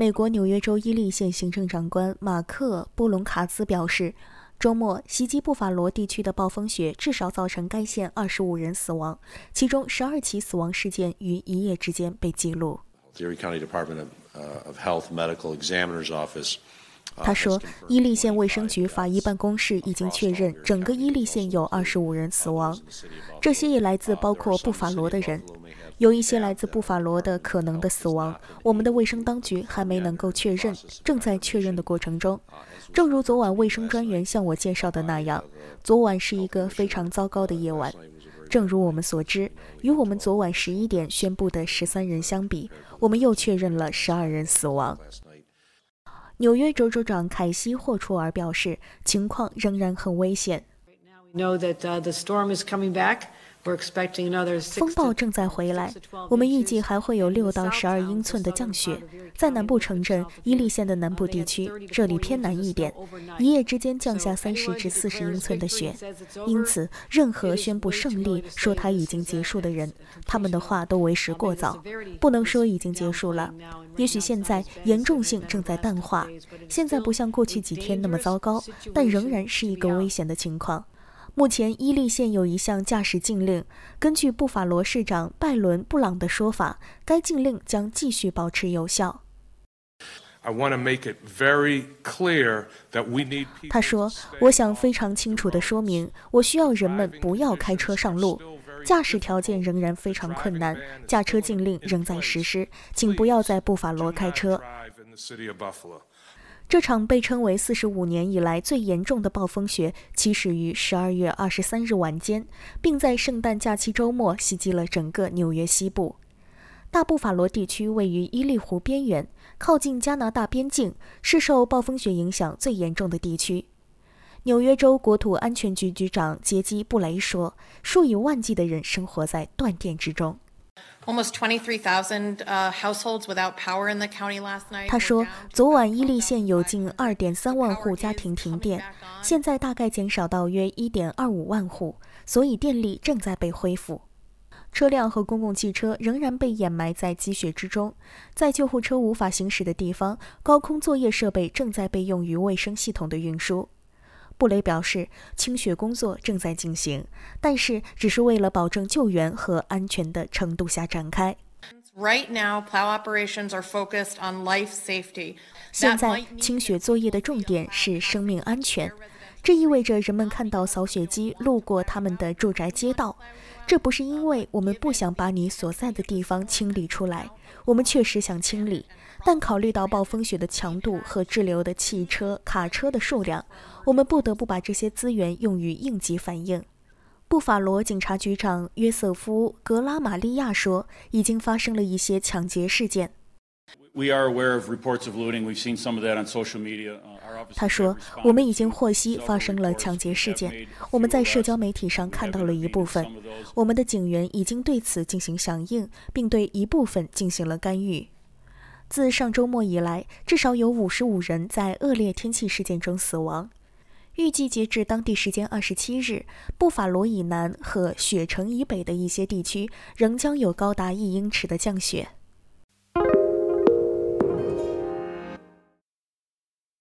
美国纽约州伊利县行政长官马克·布隆卡兹表示，周末袭击布法罗地区的暴风雪至少造成该县二十五人死亡，其中十二起死亡事件于一夜之间被记录。他说，伊利县卫生局法医办公室已经确认，整个伊利县有二十五人死亡，这些也来自包括布法罗的人。有一些来自布法罗的可能的死亡，我们的卫生当局还没能够确认，正在确认的过程中。正如昨晚卫生专员向我介绍的那样，昨晚是一个非常糟糕的夜晚。正如我们所知，与我们昨晚十一点宣布的十三人相比，我们又确认了十二人死亡。纽约州州长凯西·霍楚尔表示，情况仍然很危险。风暴正在回来，我们预计还会有六到十二英寸的降雪，在南部城镇伊利县的南部地区，这里偏南一点，一夜之间降下三十至四十英寸的雪。因此，任何宣布胜利、说它已经结束的人，他们的话都为时过早，不能说已经结束了。也许现在严重性正在淡化，现在不像过去几天那么糟糕，但仍然是一个危险的情况。目前，伊利县有一项驾驶禁令。根据布法罗市长拜伦·布朗的说法，该禁令将继续保持有效。他说：“我想非常清楚地说明，我需要人们不要开车上路。驾驶条件仍然非常困难，驾车禁令仍在实施，请不要在布法罗开车。”这场被称为四十五年以来最严重的暴风雪起始于十二月二十三日晚间，并在圣诞假期周末袭击了整个纽约西部。大布法罗地区位于伊利湖边缘，靠近加拿大边境，是受暴风雪影响最严重的地区。纽约州国土安全局局长杰基·布雷说：“数以万计的人生活在断电之中。” Almost households without power in the county last night. 他说，昨晚伊利县有近二点三万户家庭停电，现在大概减少到约一点二五万户，所以电力正在被恢复。车辆和公共汽车仍然被掩埋在积雪之中，在救护车无法行驶的地方，高空作业设备正在被用于卫生系统的运输。布雷表示，清雪工作正在进行，但是只是为了保证救援和安全的程度下展开。Right now, plow operations are focused on life safety. 现在清雪作业的重点是生命安全，这意味着人们看到扫雪机路过他们的住宅街道。这不是因为我们不想把你所在的地方清理出来，我们确实想清理。但考虑到暴风雪的强度和滞留的汽车、卡车的数量，我们不得不把这些资源用于应急反应。布法罗警察局长约瑟夫·格拉玛利亚说：“已经发生了一些抢劫事件。” We are aware of reports of looting. We've seen some of that on social media. 他说：“我们已经获悉发生了抢劫事件，我们在社交媒体上看到了一部分。我们的警员已经对此进行响应，并对一部分进行了干预。”自上周末以来，至少有五十五人在恶劣天气事件中死亡。预计截至当地时间二十七日，布法罗以南和雪城以北的一些地区仍将有高达一英尺的降雪。